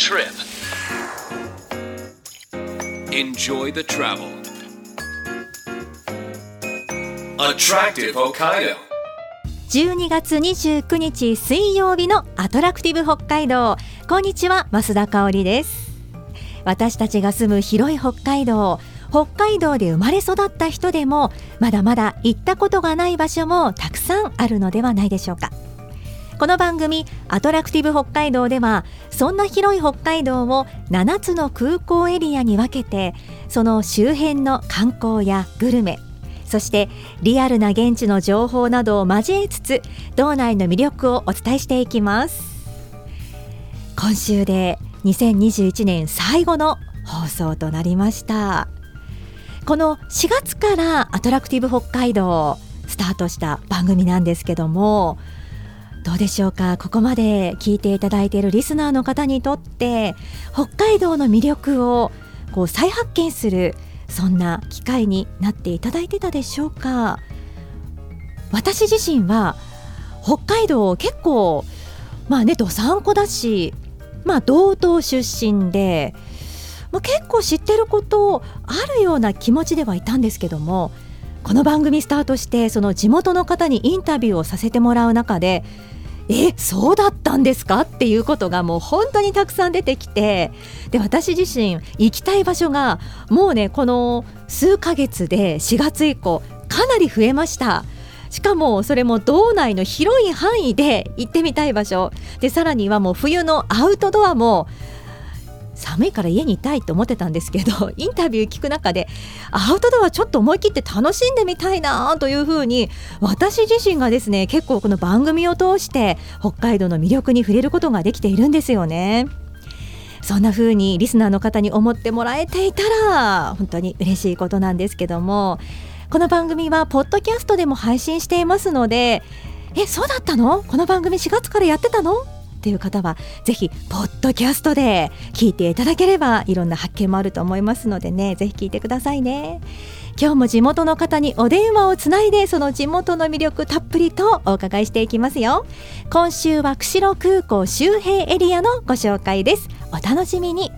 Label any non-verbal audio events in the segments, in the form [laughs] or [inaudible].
trip. Enjoy the travel. Attractive Hokkaido. 12月29日水曜日のアトラクティブ北海道こんにちは増田香織です私たちが住む広い北海道北海道で生まれ育った人でもまだまだ行ったことがない場所もたくさんあるのではないでしょうかこの番組アトラクティブ北海道ではそんな広い北海道を7つの空港エリアに分けてその周辺の観光やグルメそしてリアルな現地の情報などを交えつつ道内の魅力をお伝えしていきます。今週で2021年最後の放送となりました。この4月からアトラクティブ北海道スタートした番組なんですけどもどうでしょうか？ここまで聞いていただいているリスナーの方にとって北海道の魅力をこう再発見するそんな機会になっていただいてたでしょうか？私自身は北海道結構まあねどさんこだしまあ道東出身で、まあ、結構知ってることあるような気持ちではいたんですけどもこの番組スタートしてその地元の方にインタビューをさせてもらう中でえそうだったんですか？っていうことがもう本当にたくさん出てきてで私自身行きたい場所がもうねこの数ヶ月で4月以降かなり増えました。しかもそれも道内の広い範囲で行ってみたい場所。でさらにはもう冬のアウトドアも寒いから家にいたいと思ってたんですけど [laughs] インタビュー聞く中でアウトドアちょっと思い切って楽しんでみたいなというふうに私自身がですね結構この番組を通して北海道の魅力に触れることができているんですよね。そんな風にリスナーの方に思ってもらえていたら本当に嬉しいことなんですけどもこの番組はポッドキャストでも配信していますのでえそうだったの？この番組4月からやってたの？っていう方はぜひポッドキャストで聞いていただければいろんな発見もあると思いますのでね。ぜひ聞いてくださいね。今日も地元の方にお電話をつないでその地元の魅力たっぷりとお伺いしていきますよ。今週は釧路空港周辺エリアのご紹介です。お楽しみに.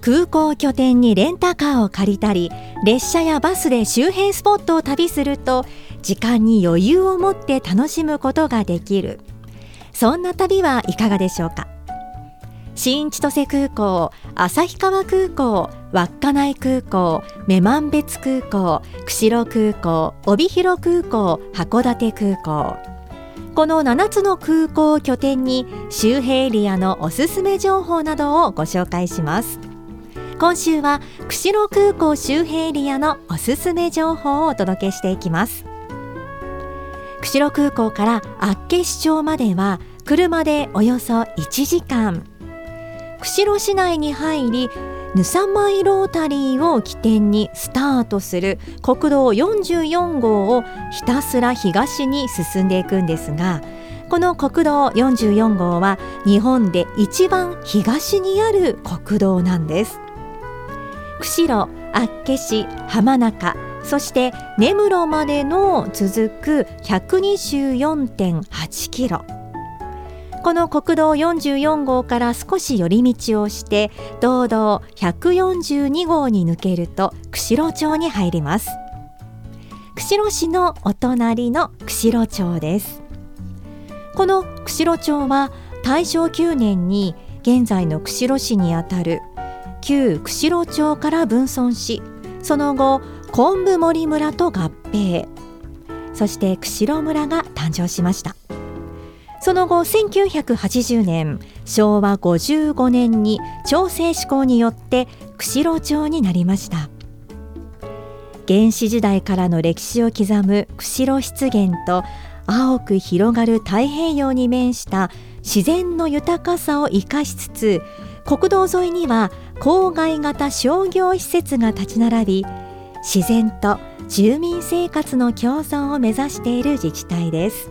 空港拠点にレンタカーを借りたり列車やバスで周辺スポットを旅すると時間に余裕を持って楽しむことができる。そんな旅はいかがでしょうか？新千歳空港、旭川空港、稚内空港、女満別空港、釧路空港、帯広空港、函館空港。この7つの空港を拠点に周辺エリアのおすすめ情報などをご紹介します。今週は釧路空港周辺エリアのおすすめ情報をお届けしていきます。釧路空港から厚岸町までは車でおよそ1時間。釧路市内に入りヌサマイロータリーを起点にスタートする国道44号をひたすら東に進んでいくんですがこの国道44号は日本で一番東にある国道なんです。釧路、厚岸、浜中そして根室までの続く124.8キロ。この国道44号から少し寄り道をして道道142号に抜けると釧路町に入ります。釧路市のお隣の釧路町です。この釧路町は大正9年に現在の釧路市にあたる旧釧路町から分村しその後昆布森村と合併。そして釧路村が誕生しました。その後1980年昭和55年に調整施行によって釧路町になりました。原始時代からの歴史を刻む釧路湿原と青く広がる太平洋に面した自然の豊かさを生かしつつ国道沿いには郊外型商業施設が立ち並び自然と住民生活の共存を目指している自治体です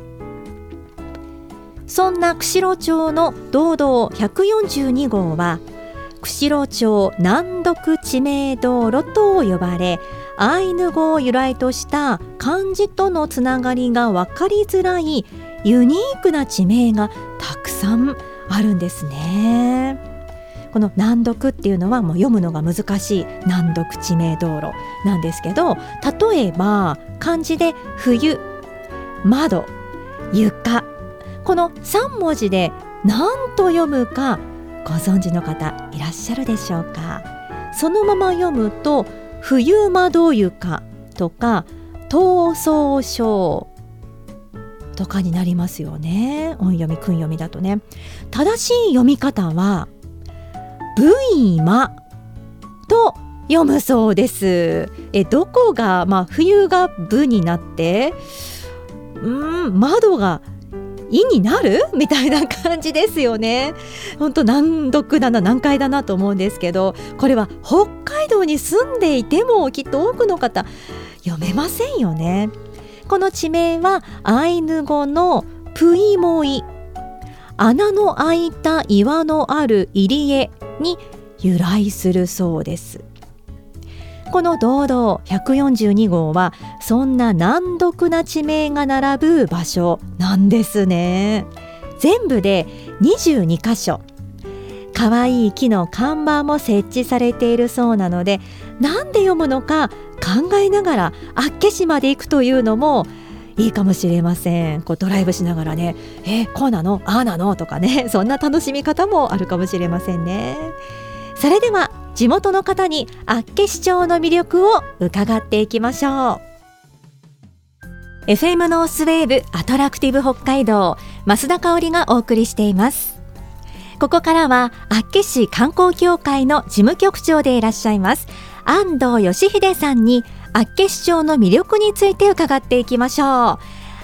そんな釧路町の道道142号は釧路町難読地名道路と呼ばれアイヌ語を由来とした漢字とのつながりが分かりづらいユニークな地名がたくさんあるんですね。この難読っていうのはもう読むのが難しい難読地名道路なんですけど例えば漢字で冬窓床この3文字で何と読むかご存知の方いらっしゃるでしょうかそのまま読むと冬窓床とか闘争書とかになりますよね音読み訓読みだとね正しい読み方はブイマと読むそうですえどこがまあ冬がブになってうん窓が意になる？みたいな感じですよね。本当難読だな難解だなと思うんですけどこれは北海道に住んでいてもきっと多くの方読めませんよね。この地名はアイヌ語のプイモイ穴の開いた岩のある入り江に由来するそうです。この堂々142号はそんな難読な地名が並ぶ場所なんですね。全部で22箇所。可愛い木の看板も設置されているそうなので何で読むのか考えながら厚岸まで行くというのもいいかもしれません。こうドライブしながらねえこうなの？ああなの？とかね。[laughs] そんな楽しみ方もあるかもしれませんね。それでは地元の方に厚岸町の魅力を伺っていきましょう。FM ノースウェーブアトラクティブ北海道増田香織がお送りしています。ここからは厚岸観光協会の事務局長でいらっしゃいます安藤義秀さんに厚岸町の魅力について伺っていきましょう。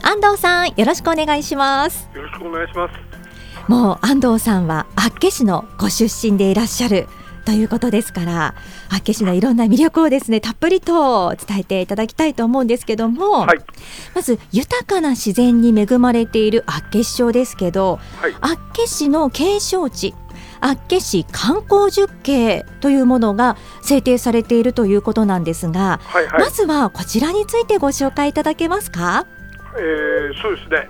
安藤さんよろしくお願いします。よろしくお願いします。もう安藤さんは厚岸のご出身でいらっしゃるということですから厚岸のいろんな魅力をですねたっぷりと伝えていただきたいと思うんですけども、はい、まず豊かな自然に恵まれている厚岸町ですけど、はい、厚岸の景勝地厚岸観光十景というものが制定されているということなんですが、はいはい、まずはこちらについてご紹介いただけますか？えー、そうですね。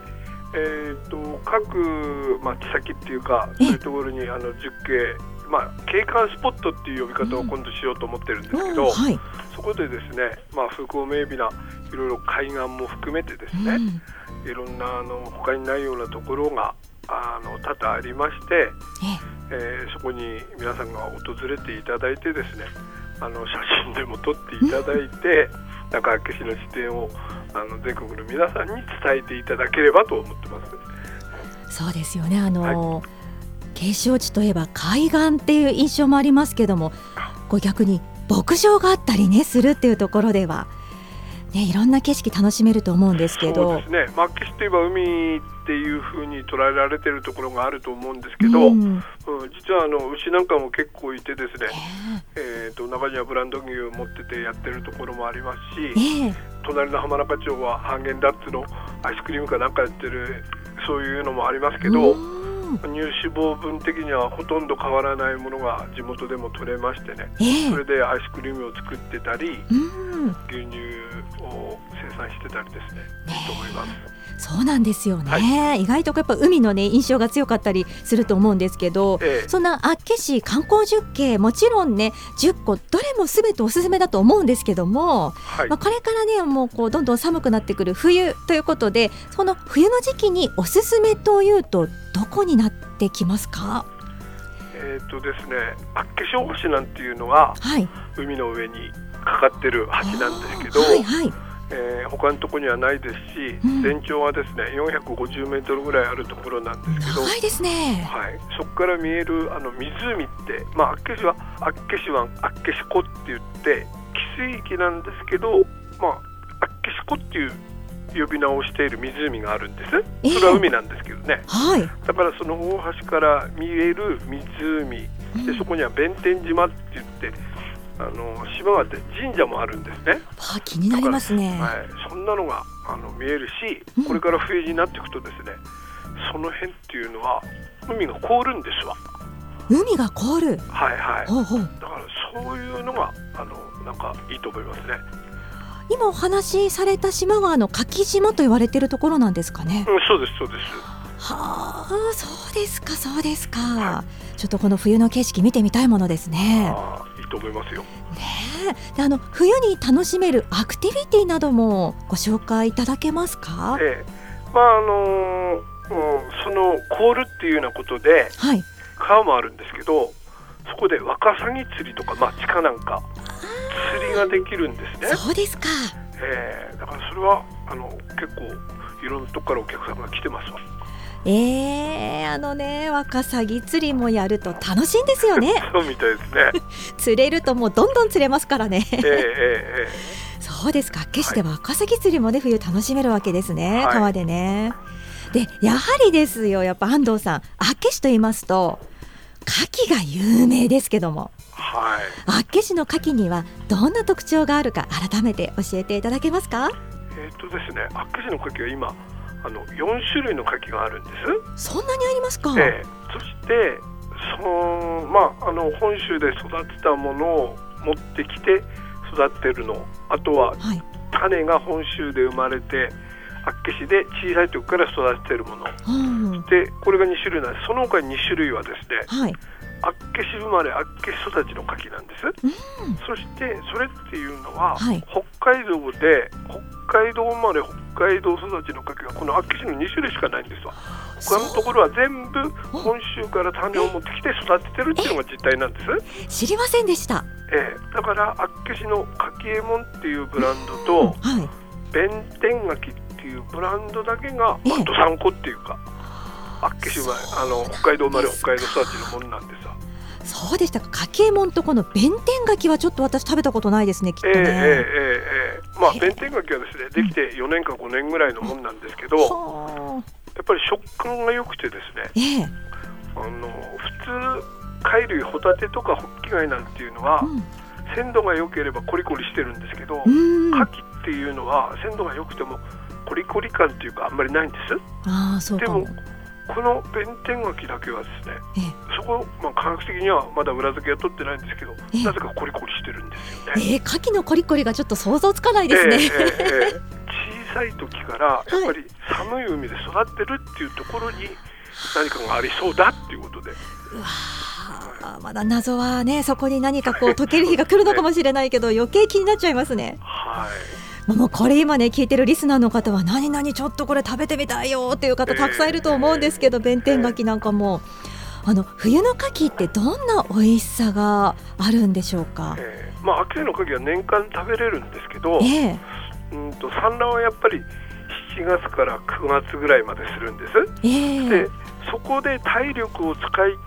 えーと、各、まあ、地先っていうかそういうところにあの十景まあ、景観スポットっていう呼び方を今度しようと思ってるんですけど、うんはい、そこでですね、まあ、風光明媚ないろいろ海岸も含めてですね、うん、いろんなあの他にないようなところがあの多々ありまして、えー、そこに皆さんが訪れていただいてですねあの写真でも撮っていただいて、うん、中明市の視点をあの全国の皆さんに伝えていただければと思ってます。そうですよね。あの、はい。景勝地といえば海岸っていう印象もありますけどもこう逆に牧場があったりねするっていうところでは、ね、いろんな景色楽しめると思うんですけど。そうですね、まあ、海っていうふうに捉えられてるところがあると思うんですけど、うん、うん、実はあの牛なんかも結構いてですね、えー、と中にはブランド牛を持っててやってるところもありますし、えー、隣の浜中町はハーゲンダッツのアイスクリームかなんかやってるそういうのもありますけど。乳脂肪分的にはほとんど変わらないものが地元でも取れましてね、えー、それでアイスクリームを作ってたり、牛乳を生産してたりですね、ねいいと思います。そうなんですよね、はい、意外とやっぱ海のね印象が強かったりすると思うんですけど、ええ、そんな厚岸観光十景もちろんね10個どれもすべておすすめだと思うんですけども、はい、まあ、これからねもうこうどんどん寒くなってくる冬ということでその冬の時期におすすめというとどこになってきますか？えっ、ー、とですね厚岸大橋なんていうのは、はい、海の上にかかってる橋なんですけど。はいはいえー、他のところにはないですし、うん、全長はですね450メートルぐらいあるところなんですけど長いですね、はい、そこから見えるあの湖って、まあ、厚岸は厚岸湾厚岸湖って言って汽水域なんですけど、まあ、厚岸湖っていう呼び名をしている湖があるんです、えー、それは海なんですけどね、はい、だからその大橋から見える湖でそこには弁天島って言ってあの島があって神社もあるんですね。はあ、気になりますね。はい、そんなのがあの見えるし、これから冬になっていくとですね、その辺っていうのは海が凍るんですわ。海が凍る。はいはい。ほうほうだからそういうのがあのなんかいいと思いますね。今お話しされた島があの柿島と言われているところなんですかね。うん、そうですそうです。はあ、そうですかそうですか、はい、ちょっとこの冬の景色見てみたいものですね。あと思いますよ。ねであの冬に楽しめるアクティビティなどもご紹介いただけますか？ええ、まああのー、うん、その凍るっていうようなことで、はい、川もあるんですけど、そこでワカサギ釣りとかまあ地下なんか釣りができるんですね。そうですか。えー、だからそれはあの結構いろんなとこからお客さんが来てますわ。えー、あのねワカサギ釣りもやると楽しいんですよね。[laughs] そうみたいですね。[laughs] 釣れるともうどんどん釣れますからね。えー、えー、えー、そうですか。決してワカサギ釣りもね冬楽しめるわけですね、はい、川でね。でやはりですよやっぱ安藤さん厚岸と言いますと牡蠣が有名ですけども。はい、厚岸の牡蠣にはどんな特徴があるか改めて教えていただけますか？えっ、とですね厚岸の牡蠣は今あの4種類の牡蠣があるんです。そんなにありますか、えー、そしてそのまああの本州で育てたものを持ってきて育ってるの。あとは、はい、種が本州で生まれて厚岸で小さい時から育ててるもの、うん、でこれが2種類なんです。その他に2種類はですね、はい、厚岸生まれ厚岸育ちの牡蠣なんです、うん、そしてそれっていうのは、はい、北海道で北海道生まれ北海道育ちの牡蠣がこの厚岸の2種類しかないんですわ。他のところは全部本州から種を持ってきて育ててるっていうのが実態なんです。知りませんでした、ええ、だから厚岸の柿右衛門っていうブランドと、はい、弁天柿っていうブランドだけがあと3個っていうか厚岸生まれあの北海道生まれ北海道育ちのものなんですそうでしたか。柿右衛門とこの弁天柿はちょっと私食べたことないですねきっとね、えー、えー、えー、まあ弁天柿はですねできて4年か5年ぐらいのもんなんですけど、やっぱり食感が良くてですね、えー、あの普通貝類ホタテとかホッキ貝なんていうのは、うん、鮮度が良ければコリコリしてるんですけど牡蠣っていうのは鮮度が良くてもコリコリ感っていうかあんまりないんです。あそうでもこの弁天柿だけはですね、そこ、まあ、科学的にはまだ裏付けは取ってないんですけど、なぜかコリコリしてるんですよね。えー、牡蠣のコリコリがちょっと想像つかないですね。[laughs] 小さい時からやっぱり寒い海で育ってるっていうところに何かがありそうだっていうことで。うわまだ謎はねそこに何かこう解ける日が来るのかもしれないけど、余計気になっちゃいますね。はいもうこれ今ね聞いてるリスナーの方は何々ちょっとこれ食べてみたいよっていう方たくさんいると思うんですけど、弁天柿なんかも。あの冬の牡蠣ってどんな美味しさがあるんでしょうか？えー、まあ秋の牡蠣は年間食べれるんですけど、えー、うんと産卵はやっぱり7月から9月ぐらいまでするんです。えー、でそこで体力を使い切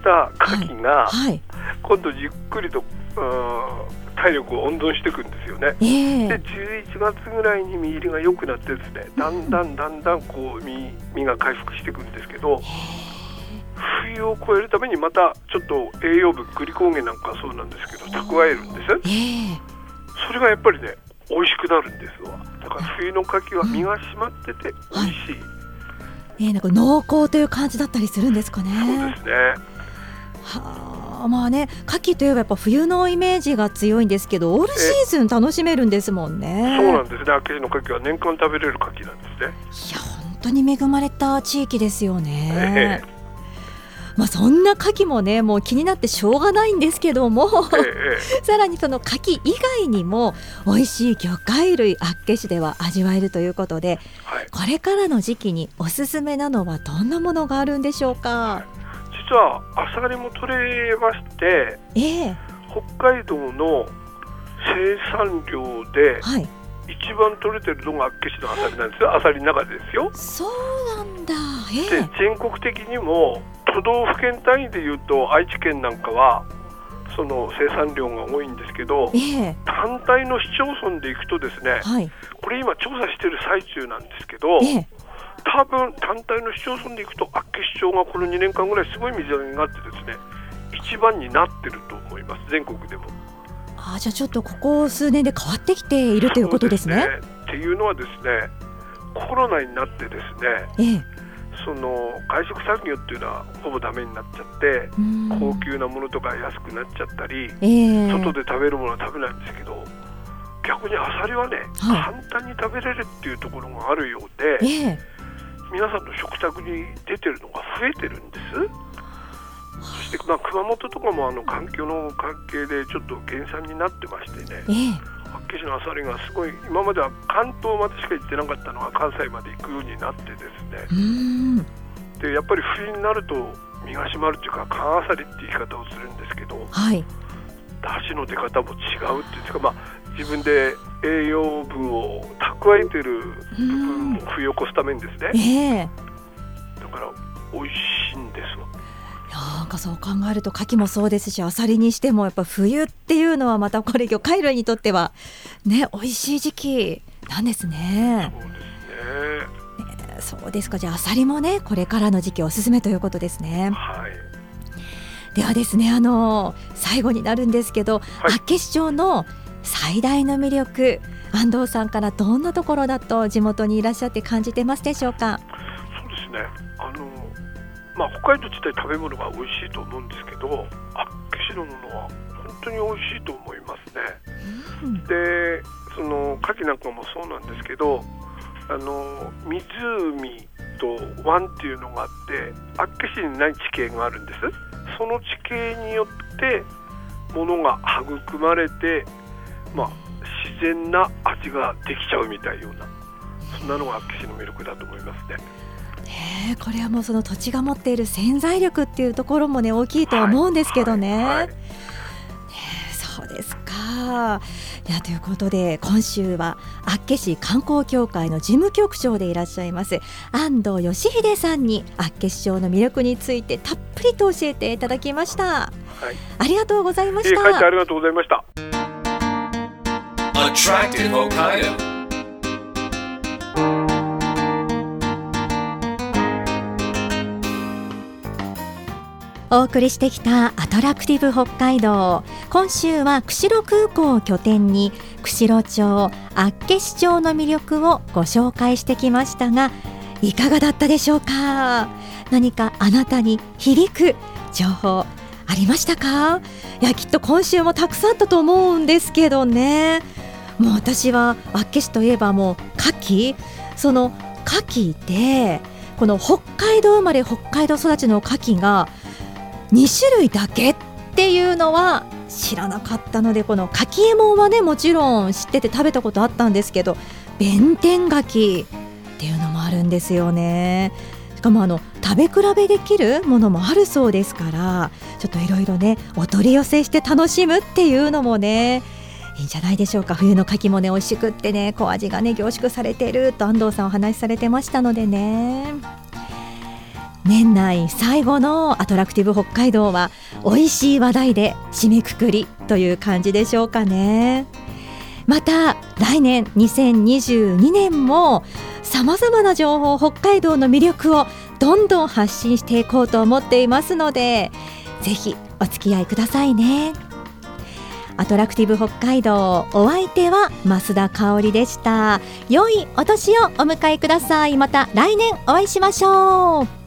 った牡蠣が、はいはい、今度じっくりと、うん体力を温存していくんですよね。えー、で11月ぐらいに身入りが良くなってですねだんだんだんだんこう身身が回復していくんですけど。冬を越えるためにまたちょっと栄養分グリコーゲンなんかそうなんですけど蓄えるんです、えー、それがやっぱりね美味しくなるんですわ。だから冬の牡蠣は身が締まってて美味しい、えー、なんか濃厚という感じだったりするんですかね。そうですね。はあまあね牡蠣といえばやっぱ冬のイメージが強いんですけどオールシーズン楽しめるんですもんね。そうなんです。ね秋の牡蠣は年間食べれる牡蠣なんですね。いや本当に恵まれた地域ですよね、えまあ、そんな牡蠣もねもう気になってしょうがないんですけども、[laughs] さらにその牡蠣以外にも美味しい魚介類厚岸では味わえるということで、はい、これからの時期におすすめなのはどんなものがあるんでしょうか？はい実はアサリも取れまして、えー、北海道の生産量で、はい、一番取れてるのが厚岸のアサリなんですよ。アサリの中でですよ。そうなんだ、えー、で全国的にも都道府県単位でいうと愛知県なんかはその生産量が多いんですけど、えー、単体の市町村でいくとですね、はい、これ今調査している最中なんですけど、えー、多分単体の市町村でいくと厚岸町がこの2年間ぐらいすごい水揚げがあってですね一番になってると思います全国でも。あじゃあちょっとここ数年で変わってきているということですね。すね。っていうのはですねコロナになってですね、ええ、その外食産業っていうのはほぼダメになっちゃって高級なものとか安くなっちゃったり、え、外で食べるものは食べないんですけど逆にアサリはね、はい。簡単に食べれるっていうところがあるようでええ皆さんの食卓に出てるのが増えてるんです？そして、まあ、熊本とかもあの環境の関係でちょっと減産になってましてね。ええ。厚岸のアサリがすごい今までは関東までしか行ってなかったのが関西まで行くようになってですね。でやっぱり冬になると身が締まるというか缶アサリって言い方をするんですけどはい。出汁の出方も違うっていうか、まあ、自分で栄養分を蓄えてる部分を冬を越すためにですね。ええ。だから美味しいんですわ。なんかそう考えると牡蠣もそうですしアサリにしてもやっぱ冬っていうのはまたこれ魚介類にとってはね美味しい時期なんですね。そうですね。そうですか。じゃあアサリもねこれからの時期おすすめということですね。はい。ではですねあの最後になるんですけど、はい。厚岸町の最大の魅力安藤さんからどんなところだと地元にいらっしゃって感じてますでしょうか？そうですねあの、まあ、北海道自体食べ物が美味しいと思うんですけど厚岸のものは本当に美味しいと思いますね。うんでその牡蠣なんかもそうなんですけどあの湖と湾っていうのがあって厚岸にない地形があるんですその地形によってものが育まれて、まあ、自然な味ができちゃうみたいようなそんなのが厚岸の魅力だと思いますね。ねえこれはもうその土地が持っている潜在力っていうところもね大きいとは思うんですけどね。はいはいねえそうですか。いやということで今週は厚岸観光協会の事務局長でいらっしゃいます安藤義秀さんに厚岸町の魅力についてたっぷりと教えていただきました。はいありがとうございました。ありがとうございました。Attractive Hokkaido. お送りしてきたアトラクティブ北海道今週は釧路空港を拠点に釧路町厚岸町の魅力をご紹介してきましたがいかがだったでしょうか？何かあなたに響く情報ありましたか？いやきっと今週もたくさんあったと思うんですけどね。もう私は厚岸といえばもう牡蠣。その牡蠣でこの北海道生まれ北海道育ちの牡蠣が2種類だけっていうのは知らなかったのでこのかきえもんはねもちろん知ってて食べたことあったんですけど弁天牡蠣っていうのもあるんですよね。しかもあの食べ比べできるものもあるそうですからちょっといろいろねお取り寄せして楽しむっていうのもねいいんじゃないでしょうか。冬の牡蠣もね美味しくってね小味がね凝縮されてる。と安藤さんお話しされてましたのでね。年内最後のアトラクティブ北海道は美味しい話題で締めくくりという感じでしょうかね。また来年2022年もさまざまな情報北海道の魅力をどんどん発信していこうと思っていますのでぜひお付き合いくださいね。アトラクティブ北海道お相手は増田香織でした。良いお年をお迎えください。また来年お会いしましょう。